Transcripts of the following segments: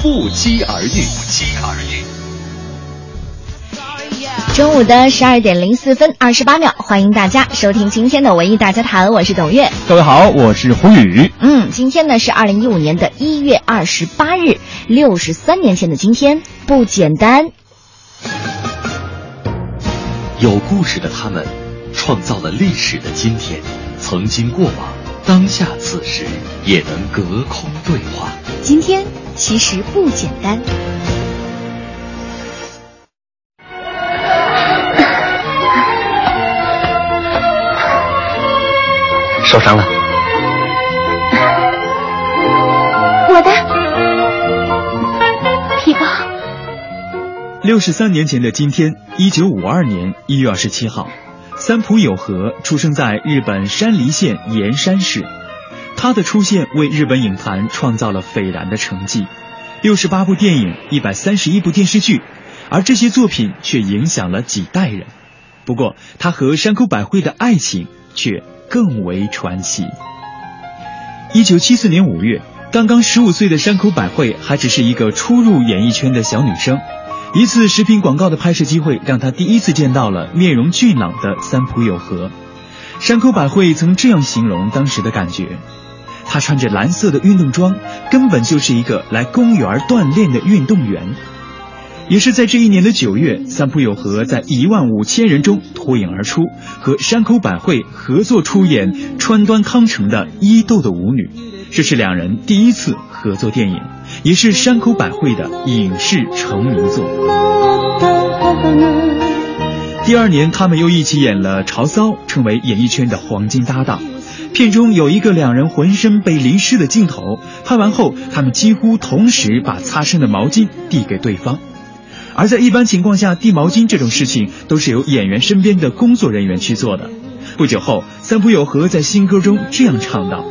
不期而遇。不期而遇。中午的十二点零四分二十八秒，欢迎大家收听今天的文艺大家谈，我是董月。各位好，我是胡宇。嗯，今天呢是二零一五年的一月二十八日，六十三年前的今天，不简单。有故事的他们，创造了历史的今天，曾经过往，当下此时也能隔空对话。今天其实不简单。受伤了？我的皮包。六十三年前的今天，一九五二年一月二十七号，三浦友和出生在日本山梨县岩山市。他的出现为日本影坛创造了斐然的成绩，六十八部电影，一百三十一部电视剧，而这些作品却影响了几代人。不过，他和山口百惠的爱情却更为传奇。一九七四年五月，刚刚十五岁的山口百惠还只是一个初入演艺圈的小女生。一次食品广告的拍摄机会，让他第一次见到了面容俊朗的三浦友和。山口百惠曾这样形容当时的感觉：她穿着蓝色的运动装，根本就是一个来公园锻炼的运动员。也是在这一年的九月，三浦友和在一万五千人中脱颖而出，和山口百惠合作出演川端康成的《伊豆的舞女》，这是两人第一次合作电影，也是山口百惠的影视成名作。第二年，他们又一起演了《潮骚》，成为演艺圈的黄金搭档。片中有一个两人浑身被淋湿的镜头，拍完后，他们几乎同时把擦身的毛巾递给对方。而在一般情况下，递毛巾这种事情都是由演员身边的工作人员去做的。不久后，三浦友和在新歌中这样唱道：“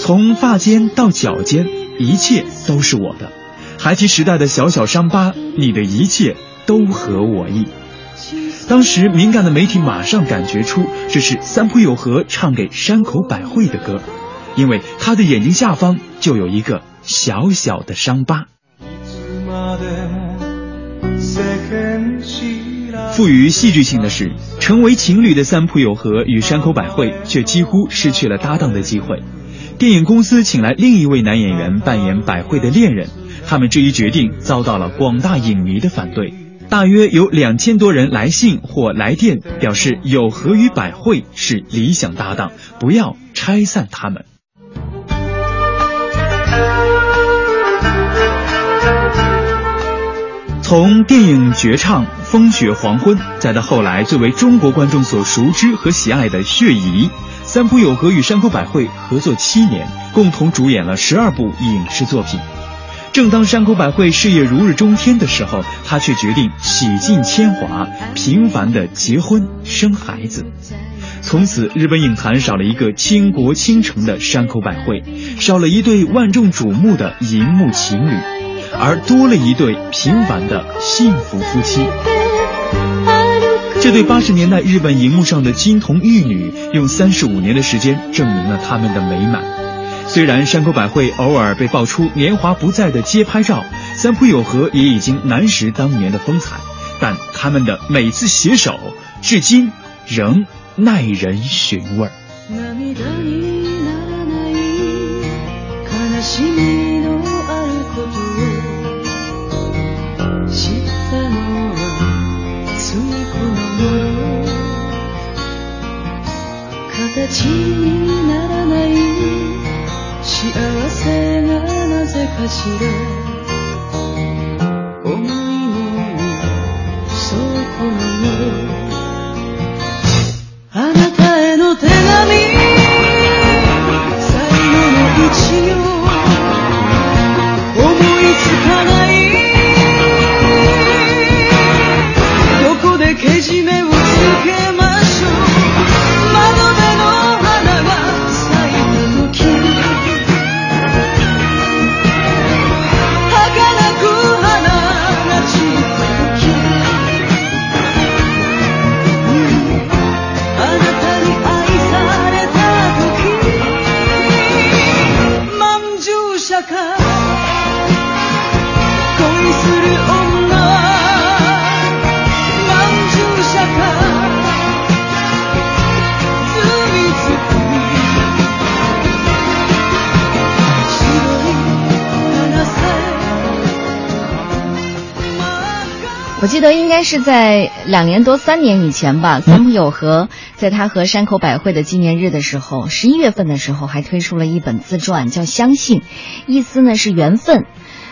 从发尖到脚尖，一切都是我的。孩提时代的小小伤疤，你的一切都合我意。”当时敏感的媒体马上感觉出这是三浦友和唱给山口百惠的歌，因为他的眼睛下方就有一个小小的伤疤。赋予戏剧性的是，成为情侣的三浦友和与山口百惠却几乎失去了搭档的机会。电影公司请来另一位男演员扮演百惠的恋人，他们这一决定遭到了广大影迷的反对。大约有两千多人来信或来电表示，有和与百惠是理想搭档，不要拆散他们。从电影绝唱《风雪黄昏》，再到后来最为中国观众所熟知和喜爱的《血疑》，三浦友和与山口百惠合作七年，共同主演了十二部影视作品。正当山口百惠事业如日中天的时候，她却决定洗尽铅华，平凡的结婚生孩子。从此，日本影坛少了一个倾国倾城的山口百惠，少了一对万众瞩目的荧幕情侣。而多了一对平凡的幸福夫妻。这对八十年代日本荧幕上的金童玉女，用三十五年的时间证明了他们的美满。虽然山口百惠偶尔被爆出年华不在的街拍照，三浦友和也已经难识当年的风采，但他们的每次携手，至今仍耐人寻味。形にならない。幸せがなぜかしら。记得应该是在两年多、三年以前吧，三浦友和在他和山口百惠的纪念日的时候，十一月份的时候还推出了一本自传，叫《相信》，意思呢是缘分。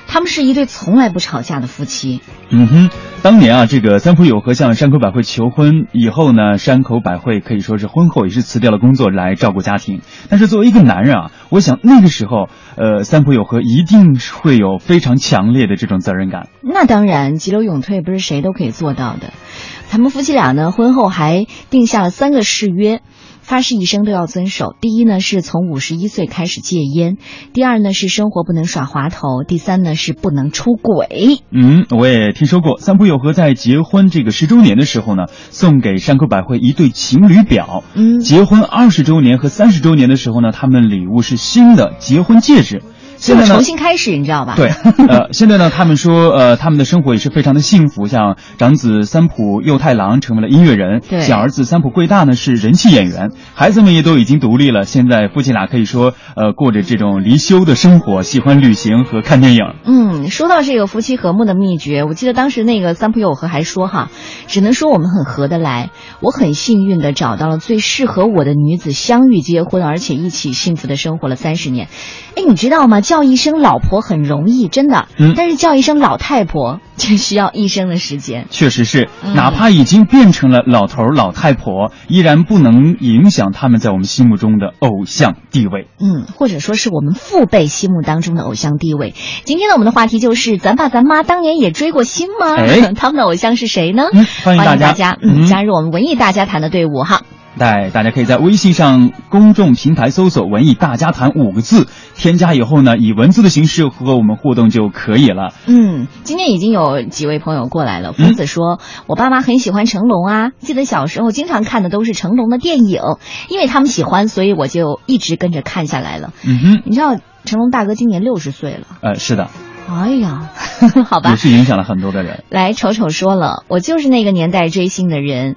他们是一对从来不吵架的夫妻。嗯哼，当年啊，这个三浦友和向山口百惠求婚以后呢，山口百惠可以说是婚后也是辞掉了工作来照顾家庭。但是作为一个男人啊，我想那个时候，呃，三浦友和一定会有非常强烈的这种责任感。那当然，急流勇退不是谁都可以做到的。他们夫妻俩呢，婚后还定下了三个誓约。发誓一生都要遵守。第一呢，是从五十一岁开始戒烟；第二呢，是生活不能耍滑头；第三呢，是不能出轨。嗯，我也听说过，三浦友和在结婚这个十周年的时候呢，送给山口百惠一对情侣表。嗯，结婚二十周年和三十周年的时候呢，他们礼物是新的结婚戒指。现在呢，重新开始，你知道吧？对，呃，现在呢，他们说，呃，他们的生活也是非常的幸福。像长子三浦佑太郎成为了音乐人，对，小儿子三浦贵大呢是人气演员，孩子们也都已经独立了。现在夫妻俩可以说，呃，过着这种离休的生活，喜欢旅行和看电影。嗯，说到这个夫妻和睦的秘诀，我记得当时那个三浦友和还说哈，只能说我们很合得来。我很幸运的找到了最适合我的女子，相遇结婚，而且一起幸福的生活了三十年。哎，你知道吗？叫一声老婆很容易，真的。嗯。但是叫一声老太婆 却需要一生的时间。确实是，嗯哪怕已经变成了老头老太婆，依然不能影响他们在我们心目中的偶像地位。嗯，或者说是我们父辈心目当中的偶像地位。今天呢，我们的话题就是咱爸咱妈当年也追过星吗？哎，他们的偶像是谁呢？嗯，欢迎大家，嗯，加入我们文艺大家谈的队伍哈。对，大家可以在微信上公众平台搜索“文艺大家谈”五个字，添加以后呢，以文字的形式和我们互动就可以了。嗯，今天已经有几位朋友过来了。疯子说，嗯、我爸妈很喜欢成龙啊，记得小时候经常看的都是成龙的电影，因为他们喜欢，所以我就一直跟着看下来了。嗯哼，你知道成龙大哥今年六十岁了？呃，是的。哎呀，好吧，也是影响了很多的人。来，丑丑说了，我就是那个年代追星的人。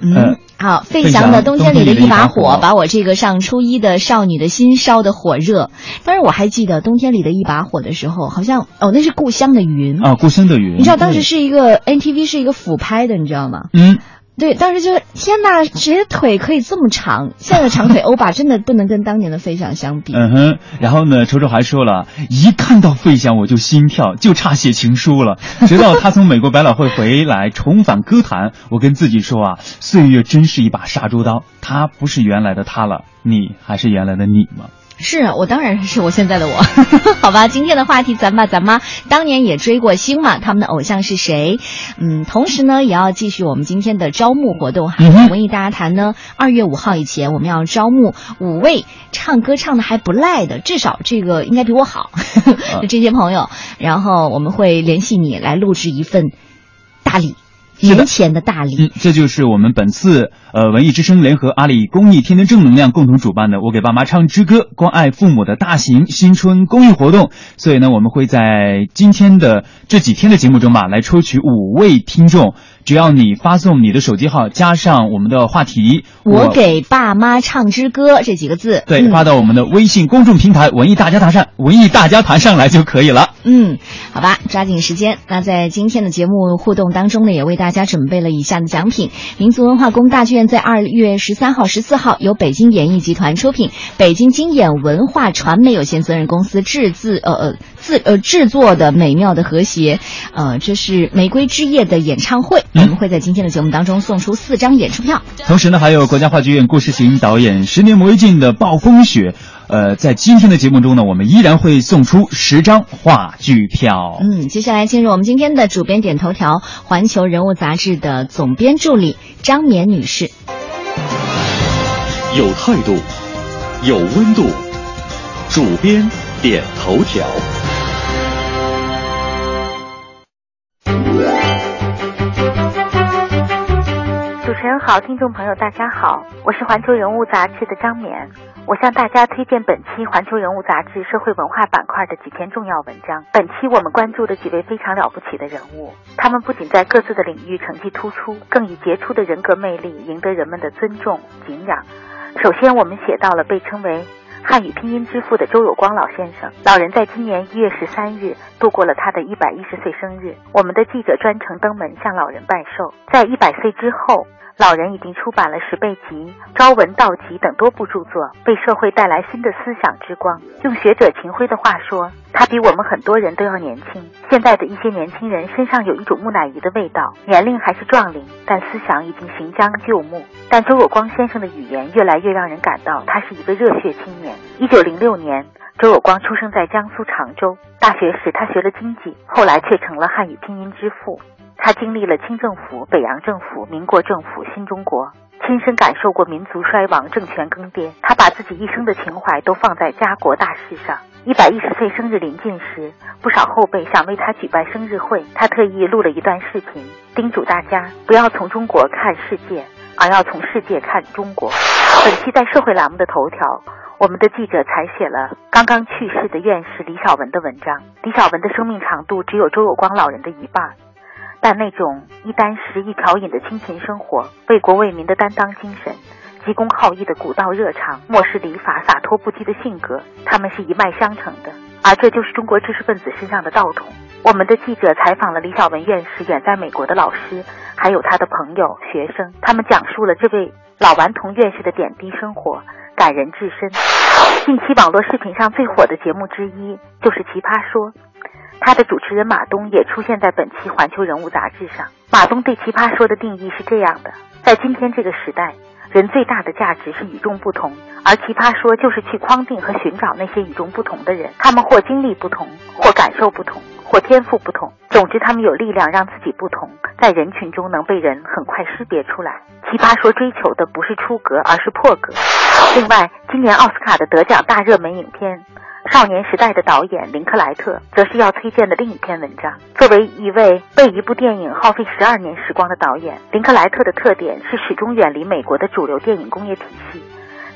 嗯，呃、好，费翔的《冬天里的一把火》火把我这个上初一的少女的心烧得火热。当然，我还记得《冬天里的一把火》的时候，好像哦，那是故乡的云啊，故乡的云。你知道当时是一个 NTV 是一个俯拍的，你知道吗？嗯。对，当时就是天呐，谁的腿可以这么长？现在的长腿欧巴真的不能跟当年的费翔相比。嗯哼，然后呢，丑丑还说了一看到费翔我就心跳，就差写情书了。直到他从美国百老汇回来重返歌坛，我跟自己说啊，岁月真是一把杀猪刀，他不是原来的他了，你还是原来的你吗？是啊，我当然是我现在的我，好吧。今天的话题，咱爸咱妈当年也追过星嘛？他们的偶像是谁？嗯，同时呢，也要继续我们今天的招募活动哈。嗯、文艺大家谈呢，二月五号以前，我们要招募五位唱歌唱的还不赖的，至少这个应该比我好的 这些朋友，然后我们会联系你来录制一份大礼。年前的大礼，嗯，这就是我们本次呃文艺之声联合阿里公益天天正能量共同主办的“我给爸妈唱支歌”关爱父母的大型新春公益活动。所以呢，我们会在今天的这几天的节目中吧，来抽取五位听众。只要你发送你的手机号加上我们的话题“我给爸妈唱支歌”这几个字，对，嗯、发到我们的微信公众平台“文艺大家谈上”文艺大家谈上来就可以了。嗯，好吧，抓紧时间。那在今天的节目互动当中呢，也为大家准备了以下的奖品：民族文化宫大剧院在二月十三号、十四号由北京演艺集团出品，北京金演文化传媒有限责任公司制制呃呃制呃制作的美妙的和谐，呃，这是《玫瑰之夜》的演唱会。我们会在今天的节目当中送出四张演出票，同时呢，还有国家话剧院故事型导演十年磨一剑的《暴风雪》。呃，在今天的节目中呢，我们依然会送出十张话剧票。嗯，接下来进入我们今天的主编点头条，环球人物杂志的总编助理张冕女士。有态度，有温度，主编点头条。主持人好，听众朋友大家好，我是环球人物杂志的张冕，我向大家推荐本期环球人物杂志社会文化板块的几篇重要文章。本期我们关注的几位非常了不起的人物，他们不仅在各自的领域成绩突出，更以杰出的人格魅力赢得人们的尊重敬仰。首先，我们写到了被称为汉语拼音之父的周有光老先生。老人在今年一月十三日度过了他的一百一十岁生日，我们的记者专程登门向老人拜寿。在一百岁之后。老人已经出版了《十倍集》《朝闻道集》等多部著作，为社会带来新的思想之光。用学者秦晖的话说，他比我们很多人都要年轻。现在的一些年轻人身上有一种木乃伊的味道，年龄还是壮龄，但思想已经行将就木。但周有光先生的语言越来越让人感到他是一个热血青年。一九零六年，周有光出生在江苏常州。大学时，他学了经济，后来却成了汉语拼音之父。他经历了清政府、北洋政府、民国政府、新中国，亲身感受过民族衰亡、政权更迭。他把自己一生的情怀都放在家国大事上。一百一十岁生日临近时，不少后辈想为他举办生日会，他特意录了一段视频，叮嘱大家不要从中国看世界，而要从世界看中国。本期在社会栏目的头条，我们的记者采写了刚刚去世的院士李小文的文章。李小文的生命长度只有周有光老人的一半。但那种一箪食一瓢饮的清贫生活，为国为民的担当精神，急公好义的古道热肠，漠视礼法洒脱不羁的性格，他们是一脉相承的。而这就是中国知识分子身上的道统。我们的记者采访了李小文院士远在美国的老师，还有他的朋友、学生，他们讲述了这位老顽童院士的点滴生活，感人至深。近期网络视频上最火的节目之一就是《奇葩说》。他的主持人马东也出现在本期《环球人物》杂志上。马东对《奇葩说》的定义是这样的：在今天这个时代，人最大的价值是与众不同，而《奇葩说》就是去框定和寻找那些与众不同的人。他们或经历不同，或感受不同，或天赋不同，总之他们有力量让自己不同，在人群中能被人很快识别出来。《奇葩说》追求的不是出格，而是破格。另外，今年奥斯卡的得奖大热门影片。少年时代的导演林克莱特，则是要推荐的另一篇文章。作为一位为一部电影耗费十二年时光的导演，林克莱特的特点是始终远离美国的主流电影工业体系，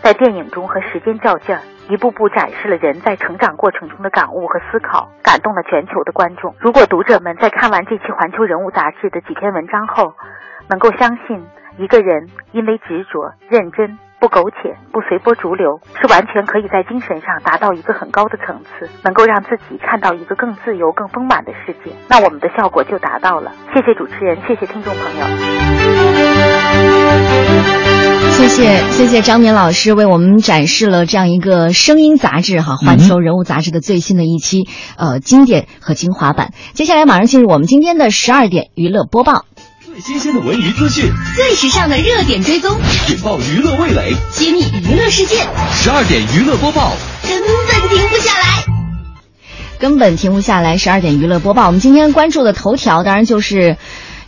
在电影中和时间较劲儿，一步步展示了人在成长过程中的感悟和思考，感动了全球的观众。如果读者们在看完这期《环球人物》杂志的几篇文章后，能够相信一个人因为执着、认真。不苟且，不随波逐流，是完全可以在精神上达到一个很高的层次，能够让自己看到一个更自由、更丰满的世界。那我们的效果就达到了。谢谢主持人，谢谢听众朋友。谢谢谢谢张敏老师为我们展示了这样一个声音杂志哈，《环球人物》杂志的最新的一期呃经典和精华版。接下来马上进入我们今天的十二点娱乐播报。最新鲜的文娱资讯，最时尚的热点追踪，引爆娱乐味蕾，揭秘娱乐世界。十二点娱乐播报，根本停不下来，根本停不下来。十二点娱乐播报，我们今天关注的头条当然就是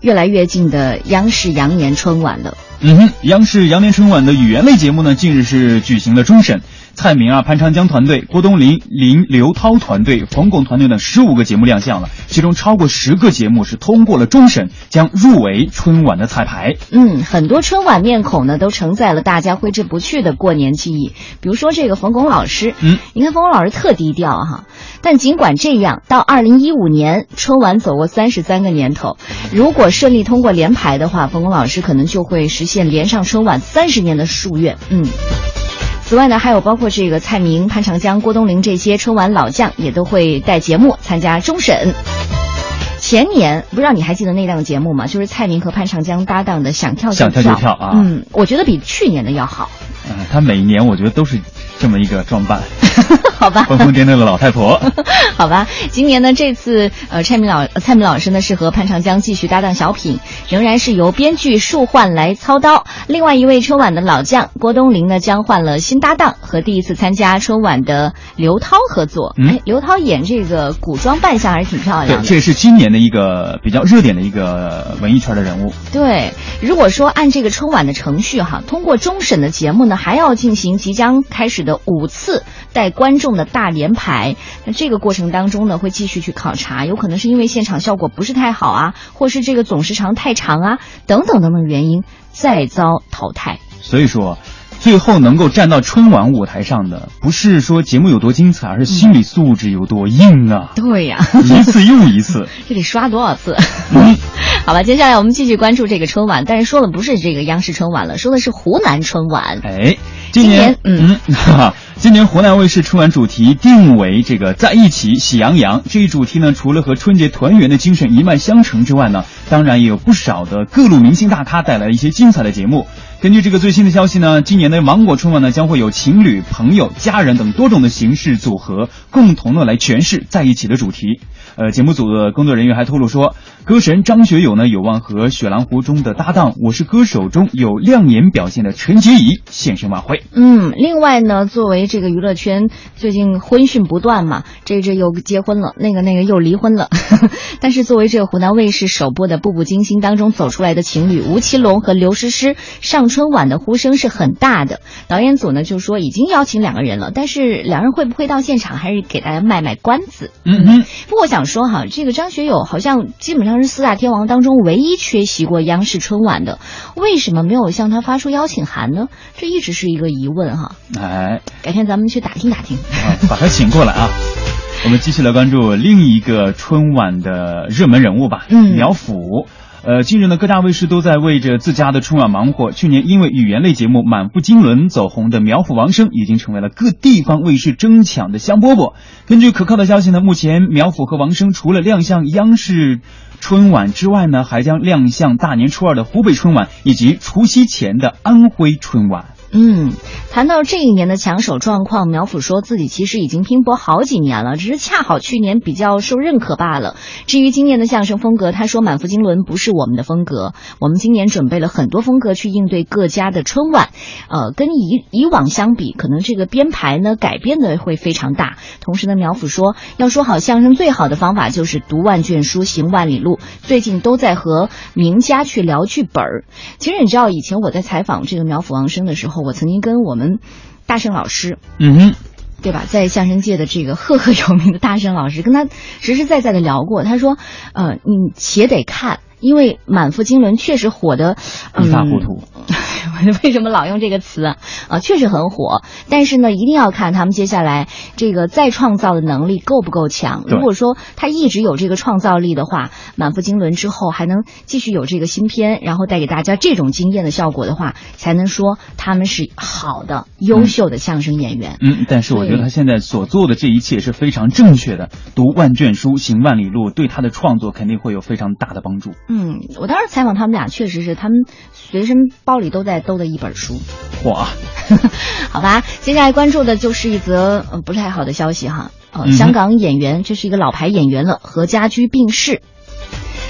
越来越近的央视羊年春晚了。嗯哼，央视羊年春晚的语言类节目呢，近日是举行了终审。蔡明啊、潘长江团队、郭冬临、林刘涛团队、冯巩团队等十五个节目亮相了，其中超过十个节目是通过了终审，将入围春晚的彩排。嗯，很多春晚面孔呢，都承载了大家挥之不去的过年记忆。比如说这个冯巩老师，嗯，你看冯巩老师特低调哈，但尽管这样，到二零一五年春晚走过三十三个年头，如果顺利通过联排的话，冯巩老师可能就会实现连上春晚三十年的夙愿。嗯。此外呢，还有包括这个蔡明、潘长江、郭冬临这些春晚老将，也都会带节目参加终审。前年不知道你还记得那档节目吗？就是蔡明和潘长江搭档的《想跳就跳》。想跳就跳啊！嗯，我觉得比去年的要好。嗯，他每一年我觉得都是。这么一个装扮，好吧，疯疯癫癫的老太婆，好吧。今年呢，这次呃，蔡明老蔡明老师呢是和潘长江继续搭档小品，仍然是由编剧树焕来操刀。另外一位春晚的老将郭冬临呢，将换了新搭档，和第一次参加春晚的刘涛合作。哎，刘涛演这个古装扮相还是挺漂亮的。对，这也是今年的一个比较热点的一个文艺圈的人物。对，如果说按这个春晚的程序哈，通过终审的节目呢，还要进行即将开始的。五次带观众的大连排，那这个过程当中呢，会继续去考察，有可能是因为现场效果不是太好啊，或是这个总时长太长啊，等等等等原因，再遭淘汰。所以说，最后能够站到春晚舞台上的，不是说节目有多精彩，而是心理素质有多硬啊！对呀，一次又一次，这得刷多少次？嗯，好吧，接下来我们继续关注这个春晚，但是说的不是这个央视春晚了，说的是湖南春晚。哎，今年，嗯。今年湖南卫视春晚主题定为这个在一起喜羊羊。这一主题呢，除了和春节团圆的精神一脉相承之外呢，当然也有不少的各路明星大咖带来了一些精彩的节目。根据这个最新的消息呢，今年的芒果春晚呢，将会有情侣、朋友、家人等多种的形式组合，共同的来诠释在一起的主题。呃，节目组的工作人员还透露说，歌神张学友呢，有望和《雪狼湖》中的搭档《我是歌手》中有亮眼表现的陈洁仪现身晚会。嗯，另外呢，作为这个娱乐圈最近婚讯不断嘛，这这又结婚了，那个那个又离婚了。但是作为这个湖南卫视首播的《步步惊心》当中走出来的情侣吴奇隆和刘诗诗上春晚的呼声是很大的。导演组呢就说已经邀请两个人了，但是两人会不会到现场，还是给大家卖卖关子。嗯哼，不过我想说哈，这个张学友好像基本上是四大天王当中唯一缺席过央视春晚的，为什么没有向他发出邀请函呢？这一直是一个疑问哈。哎，改天咱们去打听打听。啊，把他请过来啊。我们继续来关注另一个春晚的热门人物吧，嗯苗阜。呃，近日呢，各大卫视都在为着自家的春晚忙活。去年因为语言类节目《满腹经纶》走红的苗阜王声，已经成为了各地方卫视争抢的香饽饽。根据可靠的消息呢，目前苗阜和王声除了亮相央视春晚之外呢，还将亮相大年初二的湖北春晚以及除夕前的安徽春晚。嗯，谈到这一年的抢手状况，苗阜说自己其实已经拼搏好几年了，只是恰好去年比较受认可罢了。至于今年的相声风格，他说满腹经纶不是我们的风格，我们今年准备了很多风格去应对各家的春晚，呃，跟以以往相比，可能这个编排呢改变的会非常大。同时呢，苗阜说，要说好相声最好的方法就是读万卷书，行万里路。最近都在和名家去聊剧本儿。其实你知道，以前我在采访这个苗阜王声的时候，我曾经跟我们大圣老师，嗯哼。对吧？在相声界的这个赫赫有名的大圣老师，跟他实实在在的聊过。他说，呃，你且得看，因为满腹经纶确实火的、嗯、一塌糊涂。为什么老用这个词啊？啊，确实很火。但是呢，一定要看他们接下来这个再创造的能力够不够强。如果说他一直有这个创造力的话，满腹经纶之后还能继续有这个新片，然后带给大家这种惊艳的效果的话，才能说他们是好的、优秀的相声演员。嗯，但是我觉得他现在所做的这一切是非常正确的。读万卷书，行万里路，对他的创作肯定会有非常大的帮助。嗯，我当时采访他们俩，确实是他们随身包里都在兜的一本书。哇，好吧，接下来关注的就是一则呃不太好的消息哈，呃，嗯香港演员，这是一个老牌演员了，何家驹病逝。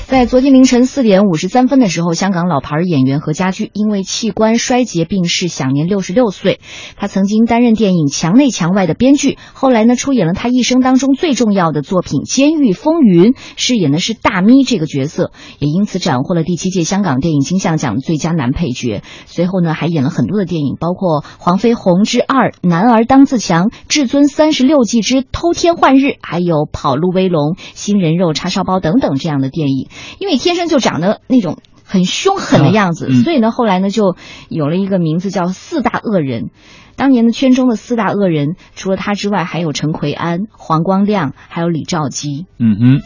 在昨天凌晨四点五十三分的时候，香港老牌演员何家驹因为器官衰竭病逝，享年六十六岁。他曾经担任电影《墙内墙外》的编剧，后来呢出演了他一生当中最重要的作品《监狱风云》，饰演的是大咪这个角色，也因此斩获了第七届香港电影金像奖最佳男配角。随后呢，还演了很多的电影，包括《黄飞鸿之二》《男儿当自强》《至尊三十六计之偷天换日》，还有《跑路威龙》《新人肉叉烧包》等等这样的电影。因为天生就长得那种很凶狠的样子，所以呢，后来呢就有了一个名字叫四大恶人。当年的圈中的四大恶人，除了他之外，还有陈奎安、黄光亮，还有李兆基。嗯哼，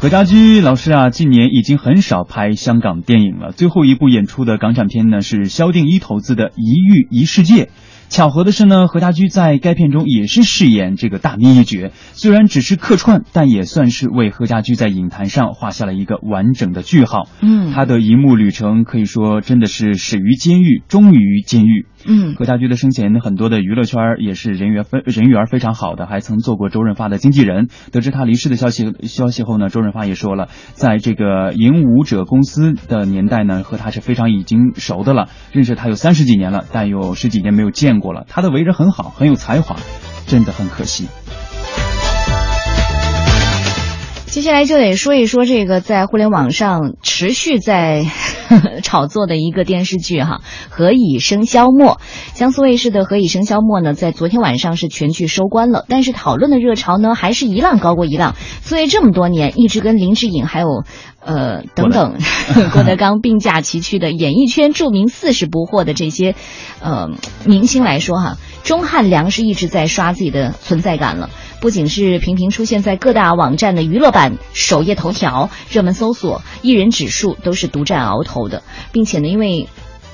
何家驹老师啊，近年已经很少拍香港电影了。最后一部演出的港产片呢是萧定一投资的《一遇一世界》。巧合的是呢，何家驹在该片中也是饰演这个大咪一角，虽然只是客串，但也算是为何家驹在影坛上画下了一个完整的句号。嗯他的荧幕旅程可以说真的是始于监狱，终于监狱。嗯何家驹的生前很多的娱乐圈也是人缘非人缘非常好的，还曾做过周润发的经纪人。得知他离世的消息消息后呢，周润发也说了，在这个影武者公司的年代呢，和他是非常已经熟的了，认识他有三十几年了，但有十几年没有见过了。他的为人很好，很有才华，真的很可惜。接下来就得说一说这个在互联网上持续在 炒作的一个电视剧哈，《何以笙箫默》。江苏卫视的《何以笙箫默》呢，在昨天晚上是全剧收官了，但是讨论的热潮呢，还是一浪高过一浪。所以这么多年一直跟林志颖还有呃等等 郭德纲并驾齐驱的演艺圈著名四十不惑的这些呃明星来说哈，钟汉良是一直在刷自己的存在感了。不仅是频频出现在各大网站的娱乐版首页头条、热门搜索、艺人指数都是独占鳌头的，并且呢，因为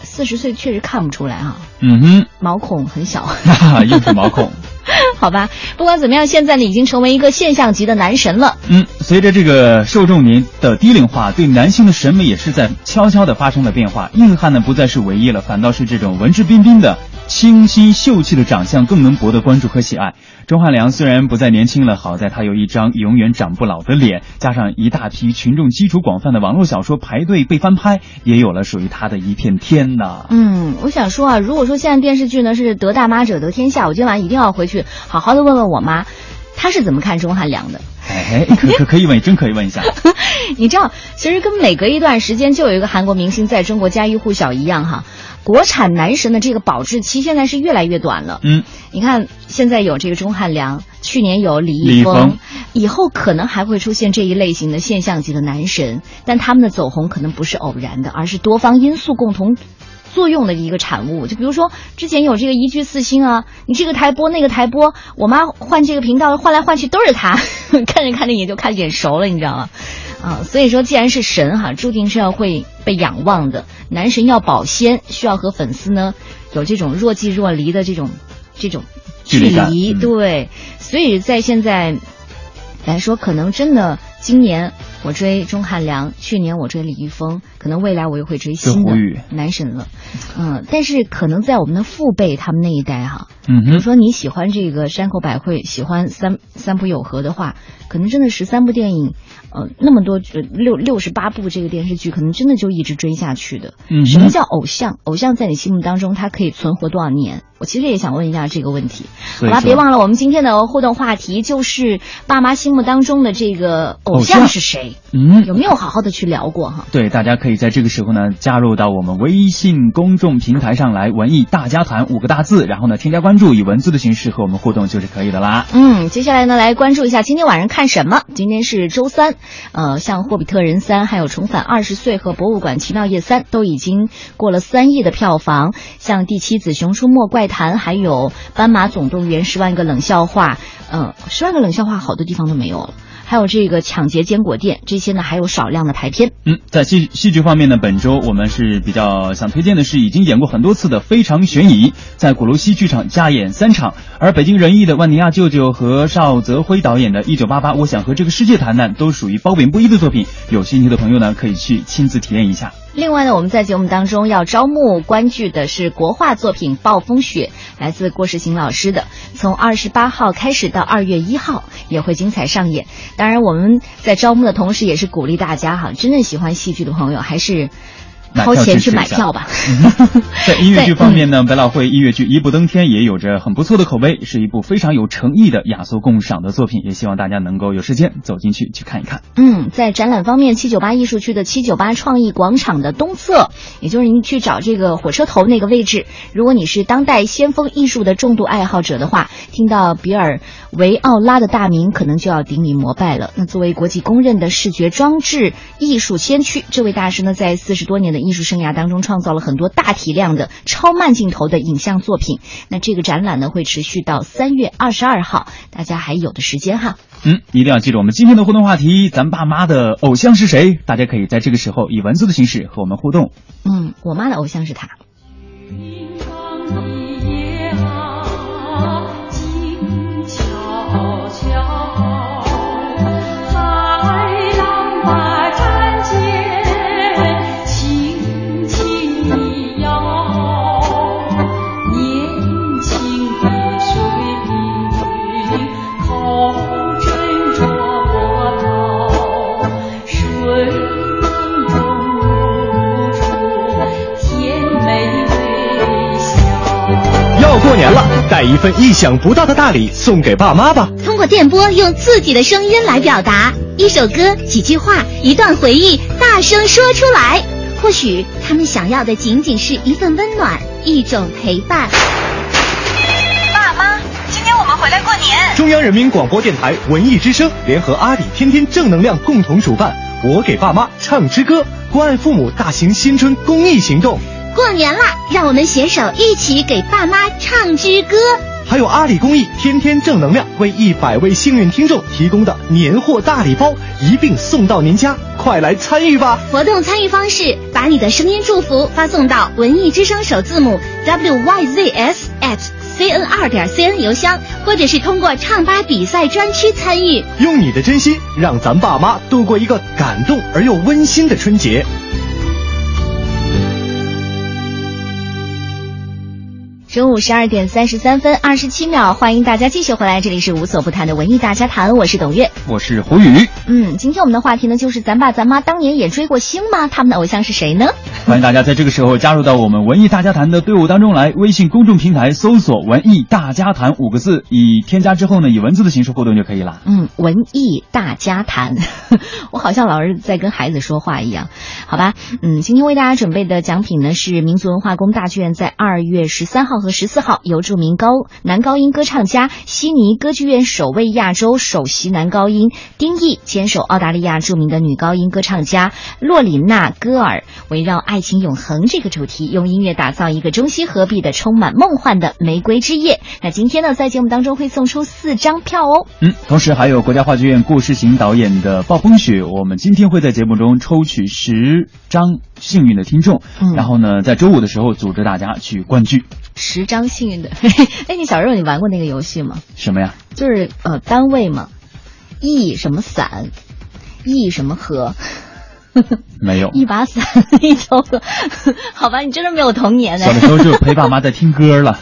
四十岁确实看不出来啊，嗯哼，毛孔很小。又是毛孔。好吧，不管怎么样，现在呢已经成为一个现象级的男神了。嗯，随着这个受众年的低龄化，对男性的审美也是在悄悄的发生了变化。硬汉呢不再是唯一了，反倒是这种文质彬彬的、清新秀气的长相更能博得关注和喜爱。钟汉良虽然不再年轻了，好在他有一张永远长不老的脸，加上一大批群众基础广泛的网络小说排队被翻拍，也有了属于他的一片天呐。嗯，我想说啊，如果说现在电视剧呢是得大妈者得天下，我今晚一定要回去好好的问问我妈，她是怎么看钟汉良的。哎，可 可可以问，真可以问一下。你知道，其实跟每隔一段时间就有一个韩国明星在中国家喻户晓一样哈。国产男神的这个保质期现在是越来越短了。嗯，你看现在有这个钟汉良，去年有李李易峰易峰，以后可能还会出现这一类型的现象级的男神，但他们的走红可能不是偶然的，而是多方因素共同。作用的一个产物，就比如说之前有这个一剧四星啊，你这个台播那个台播，我妈换这个频道换来换去都是他，看着看着也就看眼熟了，你知道吗？啊，所以说既然是神哈，注定是要会被仰望的。男神要保鲜，需要和粉丝呢有这种若即若离的这种这种距距离对，所以在现在来说，可能真的今年我追钟汉良，去年我追李易峰，可能未来我又会追新的男神了，嗯，但是可能在我们的父辈他们那一代哈，嗯，比如说你喜欢这个山口百惠，喜欢三三浦友和的话，可能真的十三部电影，呃，那么多呃六六十八部这个电视剧，可能真的就一直追下去的。嗯什么叫偶像？偶像在你心目当中，他可以存活多少年？我其实也想问一下这个问题。好吧，别忘了我们今天的互动话题就是爸妈心目当中的这个偶像是谁？嗯，有没有好好的去聊过哈？对，大家可以在这个时候呢，加入到我们微信公众平台上来，“文艺大家谈”五个大字，然后呢，添加关注，以文字的形式和我们互动就是可以的啦。嗯，接下来呢，来关注一下今天晚上看什么。今天是周三，呃，像《霍比特人三》、还有《重返二十岁》和《博物馆奇妙夜三》都已经过了三亿的票房。像《第七子熊出没怪谈》，还有《斑马总动员》、《十万个冷笑话》，嗯、十万个冷笑话好多地方都没有了。还有这个抢劫坚果店，这些呢还有少量的排片。嗯，在戏戏剧方面呢，本周我们是比较想推荐的是已经演过很多次的《非常悬疑》，在鼓楼西剧场加演三场，而北京人艺的万尼亚舅舅和邵泽辉导演的《一九八八》，我想和这个世界谈谈，都属于褒贬不一的作品。有兴趣的朋友呢，可以去亲自体验一下。另外呢，我们在节目当中要招募观剧的是国画作品《暴风雪》，来自郭世行老师的，从二十八号开始到二月一号也会精彩上演。当然，我们在招募的同时，也是鼓励大家哈，真正喜欢戏剧的朋友还是掏钱去买票吧。在音乐剧方面嗯呢，百老汇音乐剧《一步登天》也有着很不错的口碑，是一部非常有诚意的雅俗共赏的作品，也希望大家能够有时间走进去去看一看。嗯，在展览方面，七九八艺术区的七九八创意广场的东侧，也就是您去找这个火车头那个位置。如果你是当代先锋艺术的重度爱好者的话，听到比尔维奥拉的大名，可能就要顶礼膜拜了。那作为国际公认的视觉装置艺术先驱，这位大师呢，在四十多年的艺术生涯当中，创造了很多大体量的超慢镜头的影像作品。那这个展览呢，会持续到三月二十二号，大家还有的时间哈。嗯，一定要记住我们今天的互动话题，咱爸妈的偶像是谁？大家可以在这个时候以文字的形式和我们互动。嗯，我妈的偶像是他。过年了，带一份意想不到的大礼送给爸妈吧。通过电波用自己的声音来表达，一首歌、几句话、一段回忆，大声说出来。或许他们想要的仅仅是一份温暖，一种陪伴。爸妈，今天我们回来过年。中央人民广播电台文艺之声联合阿里天天正能量共同主办“我给爸妈唱支歌”关爱父母大型新春公益行动，过年啦，让我们携手一起给爸妈唱支歌。还有阿里公益天天正能量为一百位幸运听众提供的年货大礼包，一并送到您家，快来参与吧！活动参与方式：把你的声音祝福发送到文艺之声首字母 wyzs at cn 二点 cn 邮箱，或者是通过唱吧比赛专区参与。用你的真心，让咱爸妈度过一个感动而又温馨的春节。中午十二点三十三分二十七秒，欢迎大家继续回来，这里是无所不谈的文艺大家谈，我是董月，我是胡宇。嗯，今天我们的话题呢，就是咱爸咱妈当年也追过星吗？他们的偶像是谁呢？欢迎大家在这个时候加入到我们文艺大家谈的队伍当中来。微信公众平台搜索“文艺大家谈”五个字，以添加之后呢，以文字的形式互动就可以了。嗯，文艺大家谈，我好像老是在跟孩子说话一样，好吧？嗯，今天为大家准备的奖品呢是民族文化宫大剧院在二月十三号和十四号由著名高男高音歌唱家悉尼歌剧院首位亚洲首席男高音丁毅坚守澳大利亚著名的女高音歌唱家洛里娜戈尔，围绕爱情永恒这个主题，用音乐打造一个中西合璧的、充满梦幻的玫瑰之夜。那今天呢，在节目当中会送出四张票哦。嗯，同时还有国家话剧院顾世行导演的《暴风雪》，我们今天会在节目中抽取十张幸运的听众，嗯然后呢，在周五的时候组织大家去观剧。十张幸运的，哎，你小时候你玩过那个游戏吗？什么呀？就是呃单位嘛，一什么伞，一什么河，没有。一把伞 一条河，好吧，你真的没有童年呢小。的时候就陪爸妈在听歌了。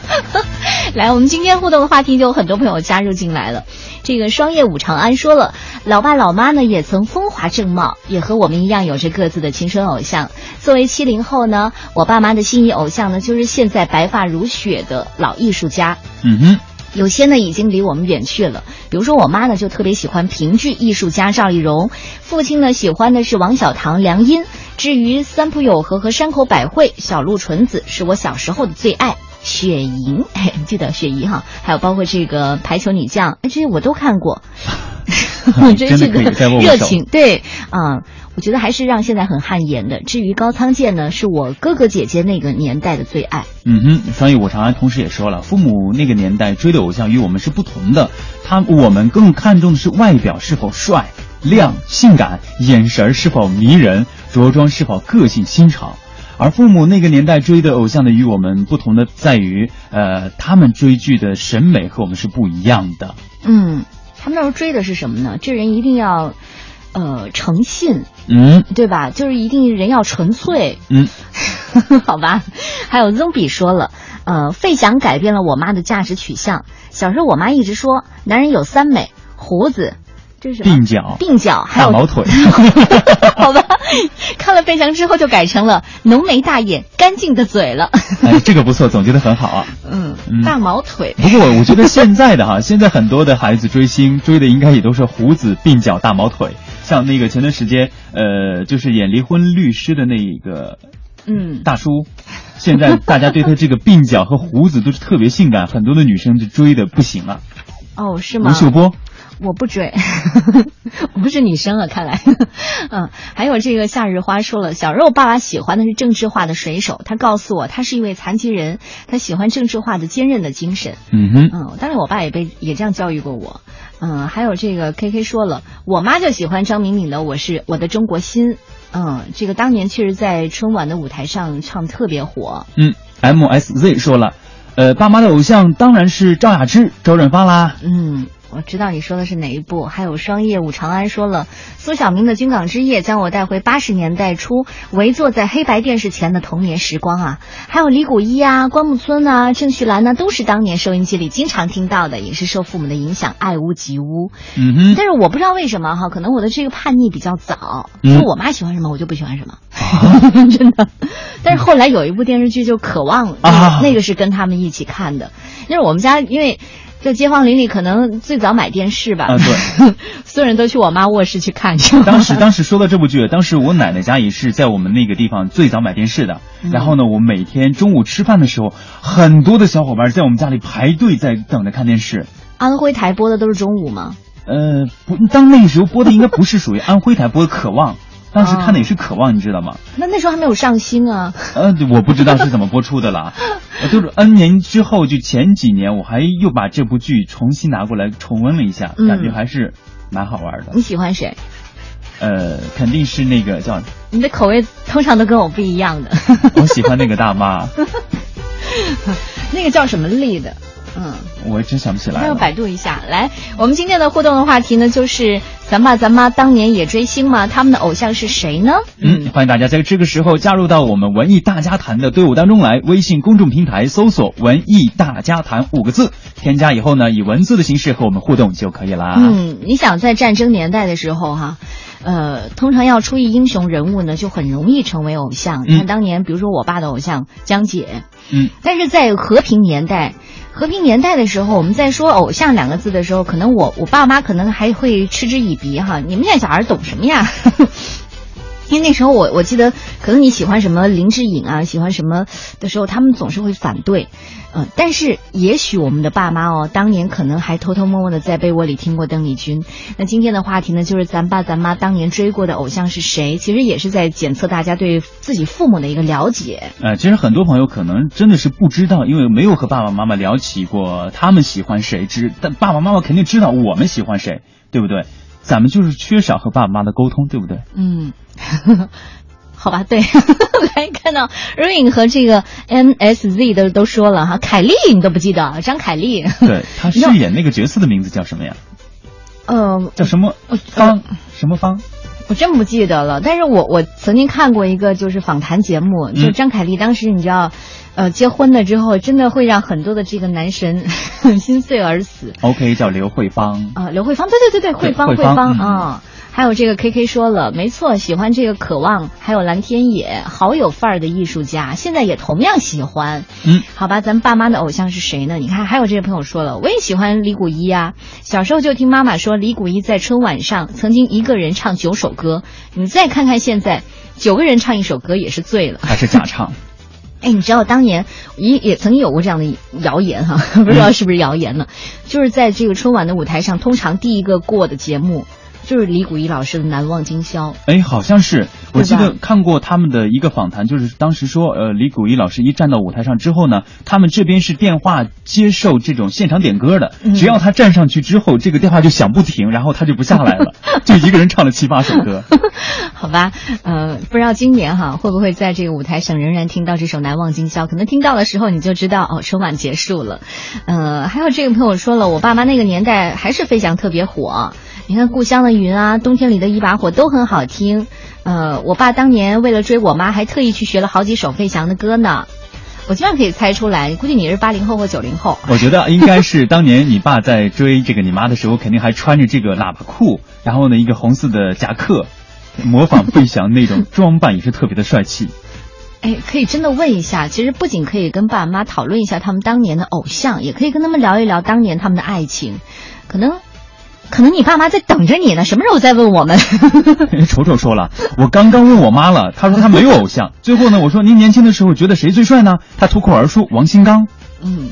来，我们今天互动的话题就有很多朋友加入进来了。这个双叶武长安说了，老爸老妈呢也曾风华正茂，也和我们一样有着各自的青春偶像。作为七零后呢，我爸妈的心仪偶像呢就是现在白发如雪的老艺术家。嗯哼。有些呢已经离我们远去了，比如说我妈呢就特别喜欢评剧艺术家赵丽蓉，父亲呢喜欢的是王小棠、梁音。至于三浦友和和山口百惠、小鹿纯子是我小时候的最爱。雪莹，哎，你记得雪姨哈，还有包括这个排球女将，哎，这些我都看过。真是个热情，对啊、我觉得还是让现在很汗颜的。至于高仓健呢，是我哥哥姐姐那个年代的最爱。嗯哼，双语我长安同时也说了，父母那个年代追的偶像与我们是不同的，他我们更看重的是外表是否帅、亮、性感，眼神是否迷人，着装是否个性新潮。而父母那个年代追的偶像呢，与我们不同的在于，呃，他们追剧的审美和我们是不一样的。嗯，他们那时候追的是什么呢？这人一定要，呃，诚信，嗯对吧？就是一定人要纯粹，嗯，好吧。还有 Zombie 说了，呃，费翔改变了我妈的价值取向。小时候我妈一直说，男人有三美：胡子，这是鬓角鬓角，还有大毛腿。好吧。看了费翔之后，就改成了浓眉大眼、干净的嘴了。哎，这个不错，总结的很好啊。嗯嗯，大毛腿。不过我觉得现在的哈，现在很多的孩子追星追的应该也都是胡子、鬓角、大毛腿。像那个前段时间，呃，就是演《离婚律师》的那一个嗯，大叔，现在大家对他这个鬓角和胡子都是特别性感，很多的女生就追的不行了。哦，是吗？吴秀波，我不追，我不是女生啊，看来。嗯，还有这个夏日花说了，小时候爸爸喜欢的是政治化的水手，他告诉我他是一位残疾人，他喜欢政治化的坚韧的精神。嗯哼，嗯，当然我爸也被也这样教育过我。嗯，还有这个 K K 说了，我妈就喜欢张敏敏的《我是我的中国心》。嗯，这个当年确实在春晚的舞台上唱得特别火。嗯，M S Z 说了，呃，爸妈的偶像当然是赵雅芝、周润发啦。嗯，我知道你说的是哪一部。还有双叶武长安说了，苏小明的《军港之夜》将我带回八十年代初围坐在黑白电视前的童年时光啊。还有李谷一啊、关牧村啊、郑绪岚呢，都是当年收音机里经常听到的，也是受父母的影响，爱屋及乌。嗯哼，但是我不知道为什么哈，可能我的这个叛逆比较早，嗯就我妈喜欢什么我就不喜欢什么，真的。但是后来有一部电视剧就《渴望》，那个啊那个是跟他们一起看的，那是我们家因为。在街坊邻里可能最早买电视吧，啊对，所有人都去我妈卧室去看去。当时当时说到这部剧，当时我奶奶家也是在我们那个地方最早买电视的。嗯然后呢，我每天中午吃饭的时候，很多的小伙伴在我们家里排队在等着看电视。安徽台播的都是中午吗？呃，不，当那个时候播的应该不是属于安徽台播的《渴望》，当时看的也是《渴望》，你知道吗？那那时候还没有上新啊。呃，我不知道是怎么播出的啦。呃就是 N 年之后，就前几年，我还又把这部剧重新拿过来重温了一下，嗯感觉还是蛮好玩的。你喜欢谁？呃，肯定是那个叫你的口味通常都跟我不一样的。我喜欢那个大妈，那个叫什么丽的？嗯，我真想不起来了。那要百度一下。来，我们今天的互动的话题呢，就是咱爸咱妈当年也追星吗？他们的偶像是谁呢？嗯，欢迎大家在这个时候加入到我们文艺大家谈的队伍当中来。微信公众平台搜索“文艺大家谈”五个字，添加以后呢，以文字的形式和我们互动就可以了。嗯，你想在战争年代的时候哈。呃，通常要出一英雄人物呢，就很容易成为偶像。你看当年，比如说我爸的偶像江姐，嗯，但是在和平年代，和平年代的时候，我们在说偶像两个字的时候，可能我我爸妈可能还会嗤之以鼻哈。你们家小孩懂什么呀？因为那时候我我记得，可能你喜欢什么林志颖啊，喜欢什么的时候，他们总是会反对。嗯，但是也许我们的爸妈哦，当年可能还偷偷摸摸的在被窝里听过邓丽君。那今天的话题呢，就是咱爸咱妈当年追过的偶像是谁？其实也是在检测大家对自己父母的一个了解。呃，其实很多朋友可能真的是不知道，因为没有和爸爸妈妈聊起过他们喜欢谁，知但爸爸妈妈肯定知道我们喜欢谁，对不对？咱们就是缺少和爸爸妈妈的沟通，对不对？嗯。好吧，对，来看到 Rain 和这个 NSZ 的都说了哈，凯丽你都不记得，张凯丽，对她饰演那个角色的名字叫什么呀？呃，叫什么方？什么方？我真不记得了。但是我我曾经看过一个就是访谈节目，就张凯丽当时你知道，呃，结婚了之后，真的会让很多的这个男神 心碎而死。OK，叫刘慧芳啊，刘慧芳，对对对对，慧芳慧芳啊。还有这个 K K 说了，没错，喜欢这个渴望，还有蓝天野，好有范儿的艺术家，现在也同样喜欢。嗯，好吧，咱爸妈的偶像是谁呢？你看，还有这位朋友说了，我也喜欢李谷一呀，小时候就听妈妈说，李谷一在春晚上曾经一个人唱九首歌，你再看看现在，九个人唱一首歌也是醉了，还是假唱。哎，你知道当年也也曾经有过这样的谣言哈，不知道是不是谣言呢？就是在这个春晚的舞台上，通常第一个过的节目。就是李谷一老师的《难忘今宵》。哎，好像是，我记得看过他们的一个访谈，就是当时说，呃，李谷一老师一站到舞台上之后呢，他们这边是电话接受这种现场点歌的，只要他站上去之后，这个电话就响不停，然后他就不下来了，就一个人唱了七八首歌。好吧，呃，不知道今年哈会不会在这个舞台上仍然听到这首《难忘今宵》？可能听到的时候你就知道哦，春晚结束了。呃，还有这个朋友说了，我爸妈那个年代还是飞翔特别火。你看《故乡的云》啊，《冬天里的一把火》都很好听。呃，我爸当年为了追我妈，还特意去学了好几首费翔的歌呢。我基本上可以猜出来，估计你是八零后或九零后。我觉得应该是当年你爸在追这个你妈的时候，肯定还穿着这个喇叭裤，然后呢一个红色的夹克，模仿费翔那种装扮也是特别的帅气。哎，可以真的问一下，其实不仅可以跟爸妈讨论一下他们当年的偶像，也可以跟他们聊一聊当年他们的爱情，可能。可能你爸妈在等着你呢，什么时候再问我们？瞅瞅说了，我刚刚问我妈了，她说她没有偶像。最后呢，我说您年轻的时候觉得谁最帅呢？她脱口而出 王新刚。嗯，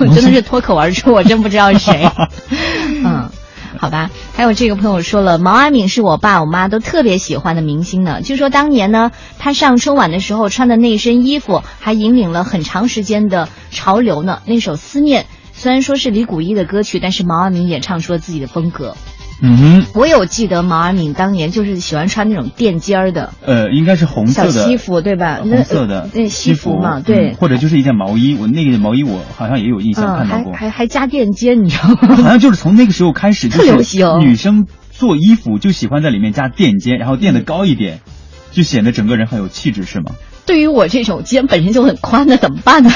我真的是脱口而出，我真不知道是谁。嗯，好吧。还有这个朋友说了，毛阿敏是我爸我妈都特别喜欢的明星呢。据说当年呢，她上春晚的时候穿的那身衣服还引领了很长时间的潮流呢。那首《思念》。虽然说是李谷一的歌曲，但是毛阿敏演唱出了自己的风格。嗯哼，我有记得毛阿敏当年就是喜欢穿那种垫肩儿的，呃，应该是红色的西服对吧？红色的那西服嘛，对，或者就是一件毛衣。我那个毛衣我好像也有印象看到过，还还加垫肩，你知道吗？好像就是从那个时候开始，特流行。女生做衣服就喜欢在里面加垫肩，然后垫的高一点，就显得整个人很有气质，是吗？对于我这种肩本身就很宽的，怎么办呢？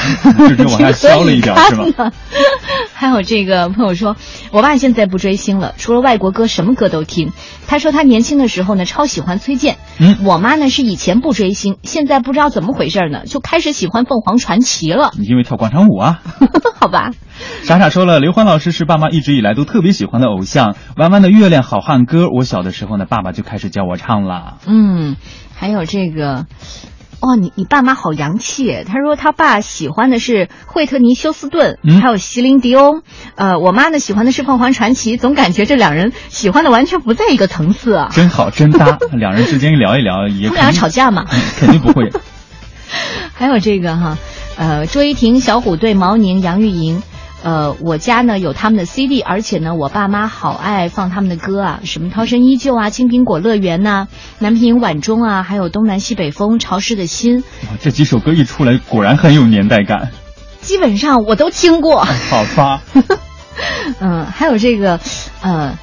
就是往下 削了一点，是吗？还有这个朋友说，我爸现在不追星了，除了外国歌，什么歌都听。他说他年轻的时候呢，超喜欢崔健。嗯，我妈呢是以前不追星，现在不知道怎么回事呢，就开始喜欢凤凰传奇了。因为跳广场舞啊？好吧。傻傻说了，刘欢老师是爸妈一直以来都特别喜欢的偶像。弯弯的月亮好汉歌，我小的时候呢，爸爸就开始教我唱了。嗯，还有这个。哦，你你爸妈好洋气！他说他爸喜欢的是惠特尼休斯顿，还有席琳迪翁。呃，我妈呢喜欢的是凤凰传奇，总感觉这两人喜欢的完全不在一个层次啊。真好，真搭，两人之间聊一聊 也。他们俩吵架吗？肯定不会。还有这个哈，呃，卓依婷、小虎队、毛宁、杨钰莹。呃，我家呢有他们的 CD，而且呢，我爸妈好爱放他们的歌啊，什么《涛声依旧》啊，《青苹果乐园》呐，《南屏晚钟》啊，还有《东南西北风》《潮湿的心》。这几首歌一出来，果然很有年代感。基本上我都听过。好吧。嗯，还有这个，呃。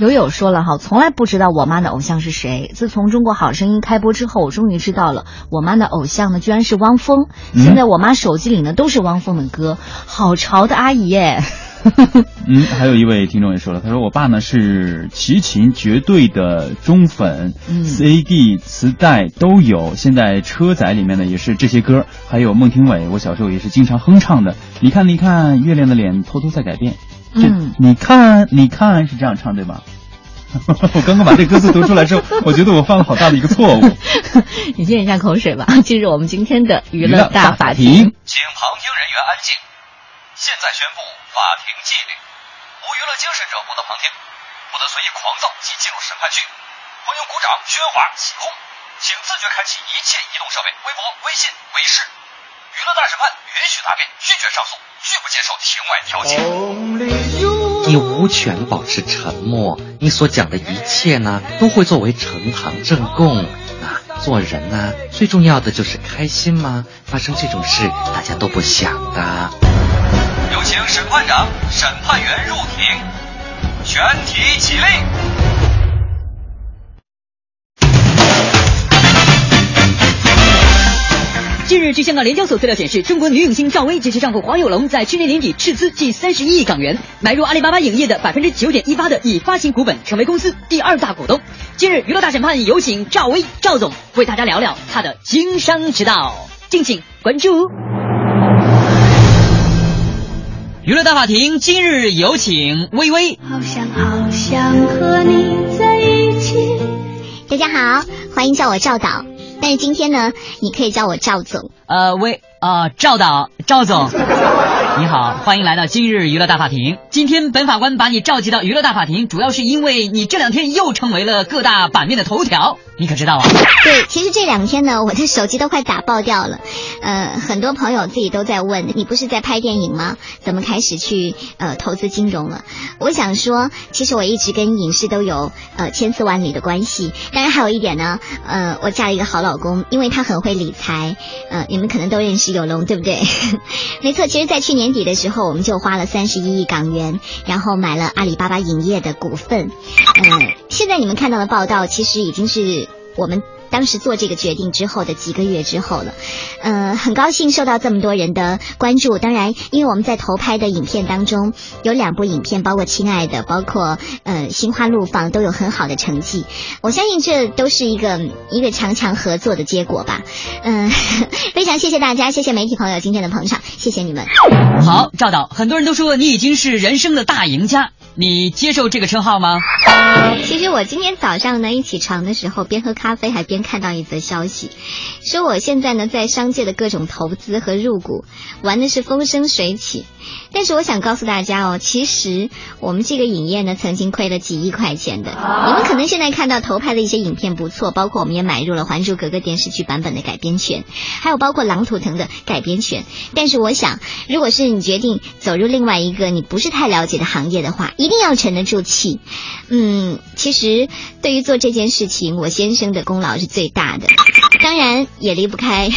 友友说了哈，从来不知道我妈的偶像是谁。自从《中国好声音》开播之后，我终于知道了，我妈的偶像呢，居然是汪峰。现在我妈手机里呢都是汪峰的歌，好潮的阿姨耶。嗯，还有一位听众也说了，他说我爸呢是齐秦绝对的忠粉，CD 磁带都有，现在车载里面呢也是这些歌，还有孟庭苇，我小时候也是经常哼唱的。你看，你看，月亮的脸偷偷在改变。嗯，你看，你看是这样唱对吧？我刚刚把这歌词读出来之后，我觉得我犯了好大的一个错误。你咽一下口水吧。进入我们今天的娱乐大法庭，请旁听人员安静。现在宣布法庭纪律：无娱乐精神者不得旁听，不得随意狂躁及进入审判区，不用鼓掌、喧哗、起哄，请自觉开启一切移动设备、微博、微信、微视。娱乐大审判允许答辩，拒绝上诉，拒不接受庭外调解。你无权保持沉默，你所讲的一切呢，都会作为呈堂证供。啊，做人呢，最重要的就是开心吗？发生这种事，大家都不想的。有请审判长、审判员入庭，全体起立。近日，据香港联交所资料显示，中国女影星赵薇及其丈夫黄有龙在去年年底斥资近三十一亿港元买入阿里巴巴影业的百分之九点一八的已发行股本，成为公司第二大股东。今日娱乐大审判有请赵薇赵总为大家聊聊他的经商之道，敬请关注。娱乐大法庭今日有请微微。好想好想和你在一起。大家好，欢迎叫我赵导。但是今天呢，你可以叫我赵总。呃，喂，啊，赵导，赵总，你好，欢迎来到今日娱乐大法庭。今天本法官把你召集到娱乐大法庭，主要是因为你这两天又成为了各大版面的头条。你可知道啊？对，其实这两天呢，我的手机都快打爆掉了。呃，很多朋友自己都在问，你不是在拍电影吗？怎么开始去呃投资金融了？我想说，其实我一直跟影视都有呃千丝万缕的关系。当然还有一点呢，呃，我嫁了一个好老公，因为他很会理财。呃，你们可能都认识有龙，对不对？没错，其实，在去年底的时候，我们就花了三十一亿港元，然后买了阿里巴巴影业的股份。呃，现在你们看到的报道，其实已经是。我们当时做这个决定之后的几个月之后了，嗯，很高兴受到这么多人的关注。当然，因为我们在投拍的影片当中有两部影片，包括《亲爱的》，包括呃《心花怒放》，都有很好的成绩。我相信这都是一个一个强强合作的结果吧。嗯，非常谢谢大家，谢谢媒体朋友今天的捧场，谢谢你们。好，赵导，很多人都说你已经是人生的大赢家。你接受这个称号吗？其实我今天早上呢，一起床的时候，边喝咖啡还边看到一则消息，说我现在呢在商界的各种投资和入股玩的是风生水起。但是我想告诉大家哦，其实我们这个影业呢曾经亏了几亿块钱的。你们可能现在看到投拍的一些影片不错，包括我们也买入了《还珠格格》电视剧版本的改编权，还有包括《狼图腾》的改编权。但是我想，如果是你决定走入另外一个你不是太了解的行业的话，一定要沉得住气。嗯，其实对于做这件事情，我先生的功劳是最大的，当然也离不开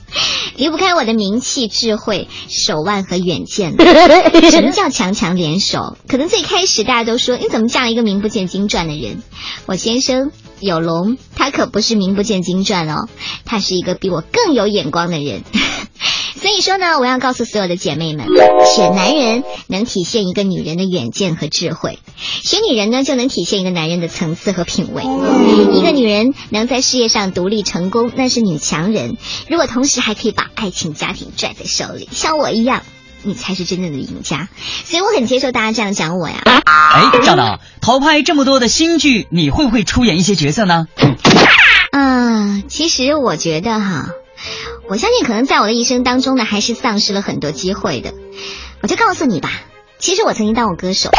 离不开我的名气、智慧、手腕和远见。什么叫强强联手？可能最开始大家都说你怎么嫁了一个名不见经传的人？我先生有龙，他可不是名不见经传哦，他是一个比我更有眼光的人。所以说呢，我要告诉所有的姐妹们，选男人能体现一个女人的远见和智慧，选女人呢就能体现一个男人的层次和品味。一个女人能在事业上独立成功，那是女强人。如果同时还可以把爱情家庭拽在手里，像我一样。你才是真正的赢家，所以我很接受大家这样讲我呀。哎，赵导，投拍这么多的新剧，你会不会出演一些角色呢？嗯，其实我觉得哈，我相信可能在我的一生当中呢，还是丧失了很多机会的。我就告诉你吧，其实我曾经当过歌手，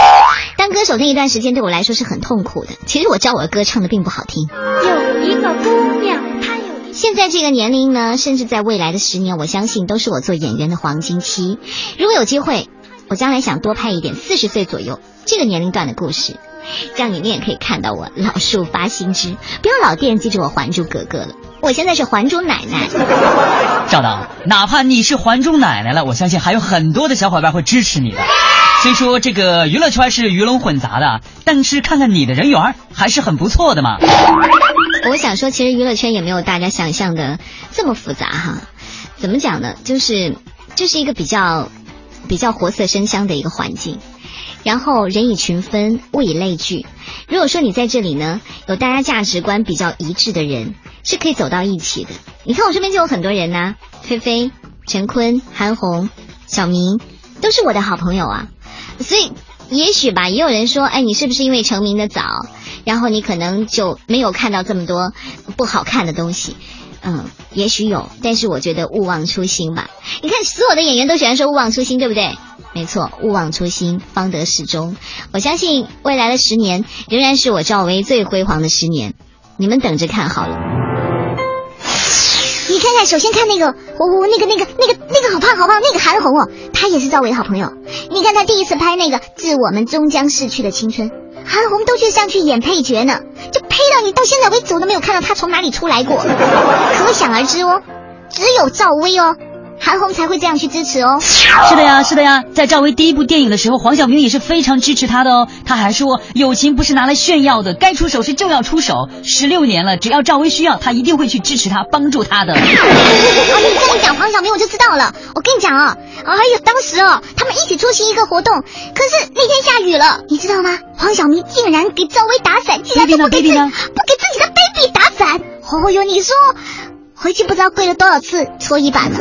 当歌手那一段时间对我来说是很痛苦的。其实我知道我的歌唱的并不好听。有一个姑娘，她有。现在这个年龄呢，甚至在未来的十年，我相信都是我做演员的黄金期。如果有机会，我将来想多拍一点四十岁左右这个年龄段的故事。这样你们也可以看到我老树发新枝，不要老惦记着我《还珠格格》了。我现在是还珠奶奶。赵导，哪怕你是还珠奶奶了，我相信还有很多的小伙伴会支持你的。虽说这个娱乐圈是鱼龙混杂的，但是看看你的人缘还是很不错的嘛。我想说，其实娱乐圈也没有大家想象的这么复杂哈。怎么讲呢？就是这是一个比较比较活色生香的一个环境，然后人以群分，物以类聚。如果说你在这里呢，有大家价值观比较一致的人，是可以走到一起的。你看我身边就有很多人呐、菲菲、陈坤、韩红、小明，都是我的好朋友啊。所以也许吧，也有人说，哎，你是不是因为成名的早，然后你可能就没有看到这么多不好看的东西？嗯，也许有，但是我觉得勿忘初心吧。你看，所有的演员都喜欢说勿忘初心，对不对？没错，勿忘初心，方得始终。我相信未来的十年仍然是我赵薇最辉煌的十年，你们等着看好了。你看看，首先看那个，我我那个那个那个那个好胖好胖那个韩红哦，她也是赵薇的好朋友。你看她第一次拍那个《致我们终将逝去的青春》，韩红都去上去演配角呢，就配到你到现在为止我都没有看到她从哪里出来过，可想而知哦，只有赵薇哦。韩红才会这样去支持哦。是的呀，是的呀，在赵薇第一部电影的时候，黄晓明也是非常支持她的哦。他还说，友情不是拿来炫耀的，该出手时就要出手。十六年了，只要赵薇需要，他一定会去支持她，帮助她的。哦，你这样讲黄晓明我就知道了。我跟你讲哦，哎呀当时哦，他们一起出席一个活动，可是那天下雨了，你知道吗？黄晓明竟然给赵薇打伞，竟然就不给自不给自己的 baby 打伞。哦哟，你说。回去不知道跪了多少次搓衣板了。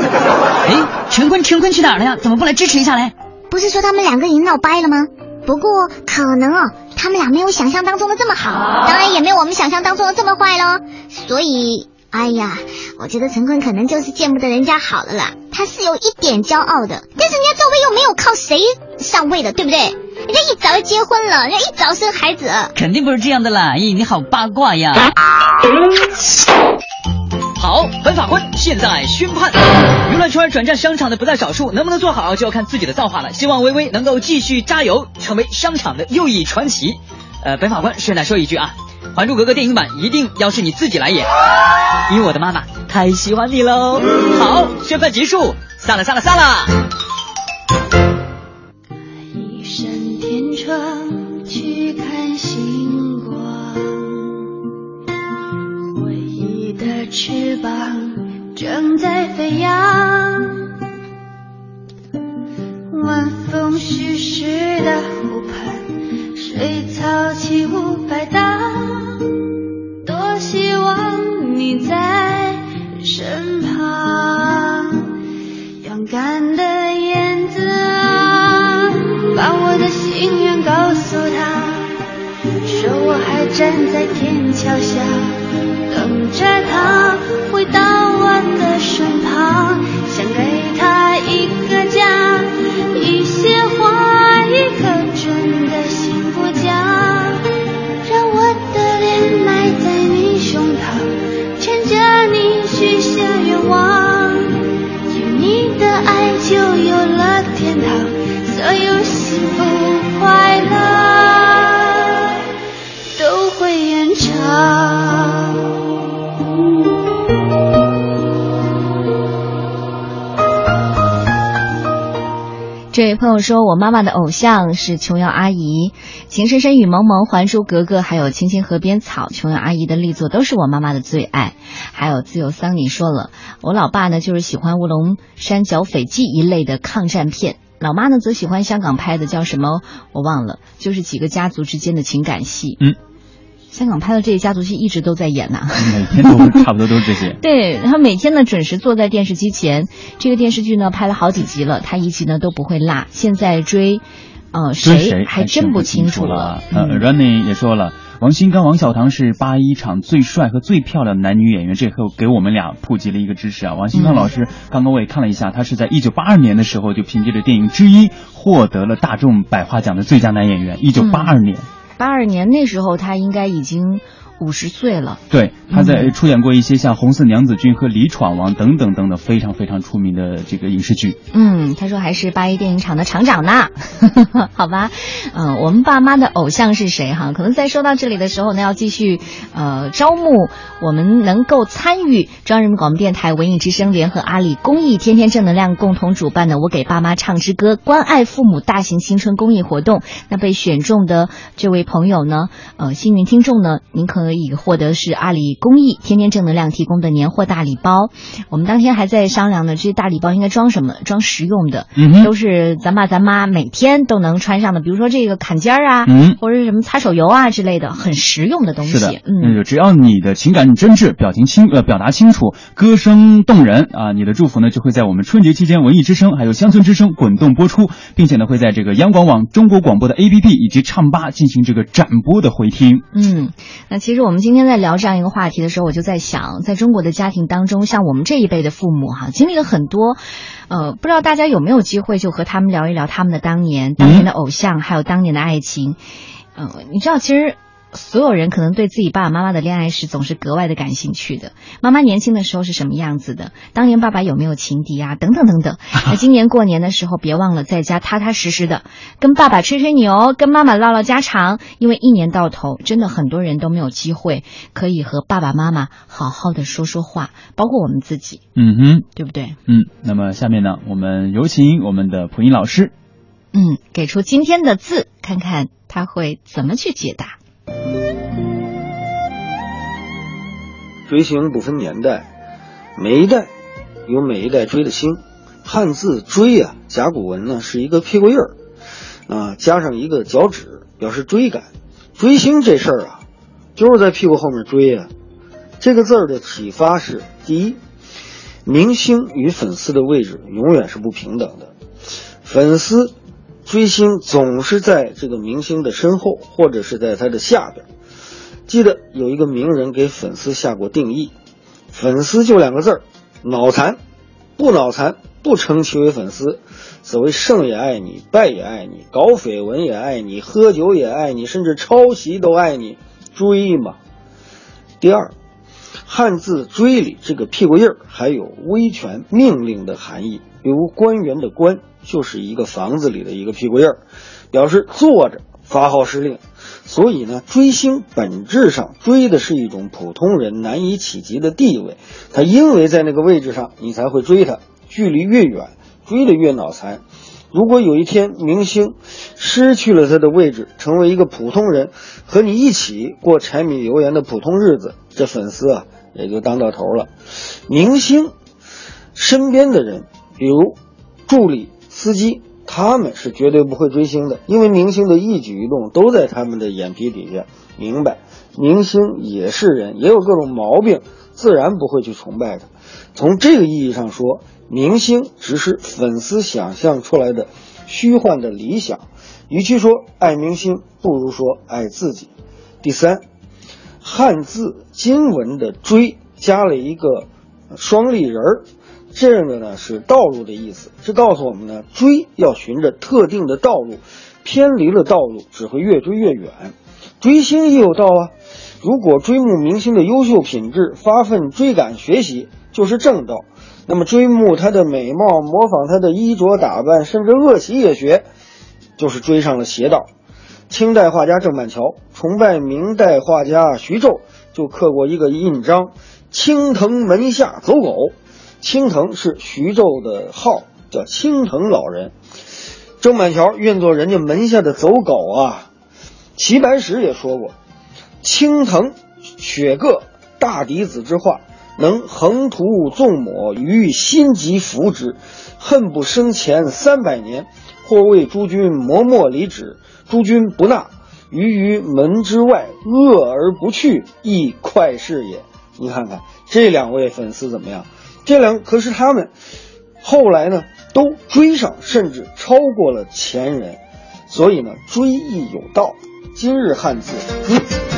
哎，陈坤，陈坤去哪儿了呀？怎么不来支持一下嘞？不是说他们两个已经闹掰了吗？不过可能哦，他们俩没有想象当中的这么好，当然也没有我们想象当中的这么坏喽。所以，哎呀，我觉得陈坤可能就是见不得人家好了啦。他是有一点骄傲的，但是人家赵薇又没有靠谁上位的，对不对？人家一早就结婚了，人家一早生孩子。肯定不是这样的啦！咦，你好八卦呀！好，本法官现在宣判，娱乐圈转战商场的不在少数，能不能做好就要看自己的造化了。希望微微能够继续加油，成为商场的又一传奇。呃，本法官顺带说一句啊，《还珠格格》电影版一定要是你自己来演，因为我的妈妈太喜欢你喽。好，宣判结束，散了，散了，散了。一扇天窗去看星光，翅膀正在飞扬。晚风徐徐的湖畔，水草起舞摆荡。多希望你在身旁，勇敢的燕子啊，把我的心愿告诉他，说我还站在天桥下，等着他回到我的身旁，想给他一个家，一些话，一颗真的心不假，让我的脸埋在你胸膛，牵着你许下愿望，有你的爱就有了天堂，位朋友说，我妈妈的偶像是琼瑶阿姨，《情深深雨蒙蒙》《还珠格格》还有《青青河边草》，琼瑶阿姨的力作都是我妈妈的最爱。还有自由桑尼说了，我老爸呢就是喜欢《乌龙山剿匪记》一类的抗战片，老妈呢则喜欢香港拍的叫什么我忘了，就是几个家族之间的情感戏。嗯。香港拍的这些家族戏一直都在演呐、每天都差不多都是这些。对他每天呢准时坐在电视机前，这个电视剧呢拍了好几集了，他一集呢都不会落。现在追，呃，追谁还真不清楚了。嗯呃，Running 也说了，王新刚王小棠是八一厂最帅和最漂亮的男女演员，这后给我们俩普及了一个知识啊。王新刚老师刚刚我也看了一下，他是在一九八二年的时候就凭借着电影《之一》获得了大众百花奖的最佳男演员。一九八二年。八二年那时候他应该已经五十岁了。对，他在出演过一些像《红色娘子军》和《李闯王》等等等等非常非常出名的这个影视剧。嗯，他说还是八一电影厂的厂长呢。好吧，嗯，我们爸妈的偶像是谁哈？可能在说到这里的时候呢，要继续呃招募我们能够参与中央人民广播电台文艺之声联合阿里公益天天正能量共同主办的“我给爸妈唱支歌”关爱父母大型新春公益活动。那被选中的这位朋友呢，呃，幸运听众呢，您可以获得是阿里公益天天正能量提供的年货大礼包。我们当天还在商量呢，这些大礼包应该装什么？装实用的，嗯都是咱爸咱妈每天都能穿上的，比如说这个坎肩儿啊，嗯或者是什么擦手油啊之类的，很实用的东西。是的，嗯，嗯，只要你的情感真挚，表情清呃表达清楚，歌声动人啊，你的祝福呢就会在我们春节期间文艺之声还有乡村之声滚动播出，并且呢会在这个央广网、中国广播的 APP 以及唱吧进行这个展播的回听。嗯，那其实实我们今天在聊这样一个话题的时候，我就在想，在中国的家庭当中，像我们这一辈的父母哈，经历了很多，呃，不知道大家有没有机会就和他们聊一聊他们的当年、当年的偶像，还有当年的爱情。嗯、你知道，其实。所有人可能对自己爸爸妈妈的恋爱史总是格外的感兴趣的。妈妈年轻的时候是什么样子的？当年爸爸有没有情敌啊？等等等等。那今年过年的时候，别忘了在家踏踏实实的跟爸爸吹吹牛，跟妈妈唠唠家常。因为一年到头，真的很多人都没有机会可以和爸爸妈妈好好的说说话，包括我们自己，嗯哼，对不对？嗯，那么下面呢，我们有请我们的蒲英老师。嗯，给出今天的字，看看他会怎么去解答。追星不分年代，每一代有每一代追的星。汉字“追”啊，甲骨文呢是一个屁股印儿，啊，加上一个脚趾，表示追赶。追星这事儿啊，就是在屁股后面追啊、这个字儿的启发是：第一，明星与粉丝的位置永远是不平等的，粉丝追星总是在这个明星的身后，或者是在他的下边。记得有一个名人给粉丝下过定义，粉丝就两个字儿，脑残，不脑残不称其为粉丝。所谓胜也爱你，败也爱你，搞绯闻也爱你，喝酒也爱你，甚至抄袭都爱你，追嘛。第二，汉字“追”里这个屁股印儿还有威权、命令的含义，比如官员的“官”就是一个房子里的一个屁股印儿，表示坐着发号施令。所以呢，追星本质上追的是一种普通人难以企及的地位，他因为在那个位置上，你才会追他，距离越远，追得越脑残。如果有一天明星失去了他的位置，成为一个普通人，和你一起过柴米油盐的普通日子，这粉丝啊也就当到头了。明星身边的人，比如助理、司机，他们是绝对不会追星的，因为明星的一举一动都在他们的眼皮底下。明白，明星也是人，也有各种毛病，自然不会去崇拜他。从这个意义上说，明星只是粉丝想象出来的虚幻的理想。与其说爱明星，不如说爱自己。第三，汉字金文的“追”加了一个双立人儿，这个呢是道路的意思。这告诉我们呢，追要循着特定的道路，偏离了道路只会越追越远。追星也有道啊，如果追慕明星的优秀品质，发奋追赶学习，就是正道。那么追慕他的美貌，模仿他的衣着打扮，甚至恶习也学，就是追上了邪道。清代画家郑板桥崇拜明代画家徐胄，就刻过一个印章：“青藤门下走狗。”青藤是徐州的号，叫青藤老人。郑板桥愿做人家门下的走狗啊。齐白石也说过：“青藤雪个大嫡子之画，能横涂纵抹于心急服之，恨不生前三百年，或为诸君磨墨离纸。诸君不纳，于于门之外，恶而不去，亦快事也。”你看看这两位粉丝怎么样？这两可是他们后来呢都追上，甚至超过了前人，所以呢追忆有道。今日汉字追。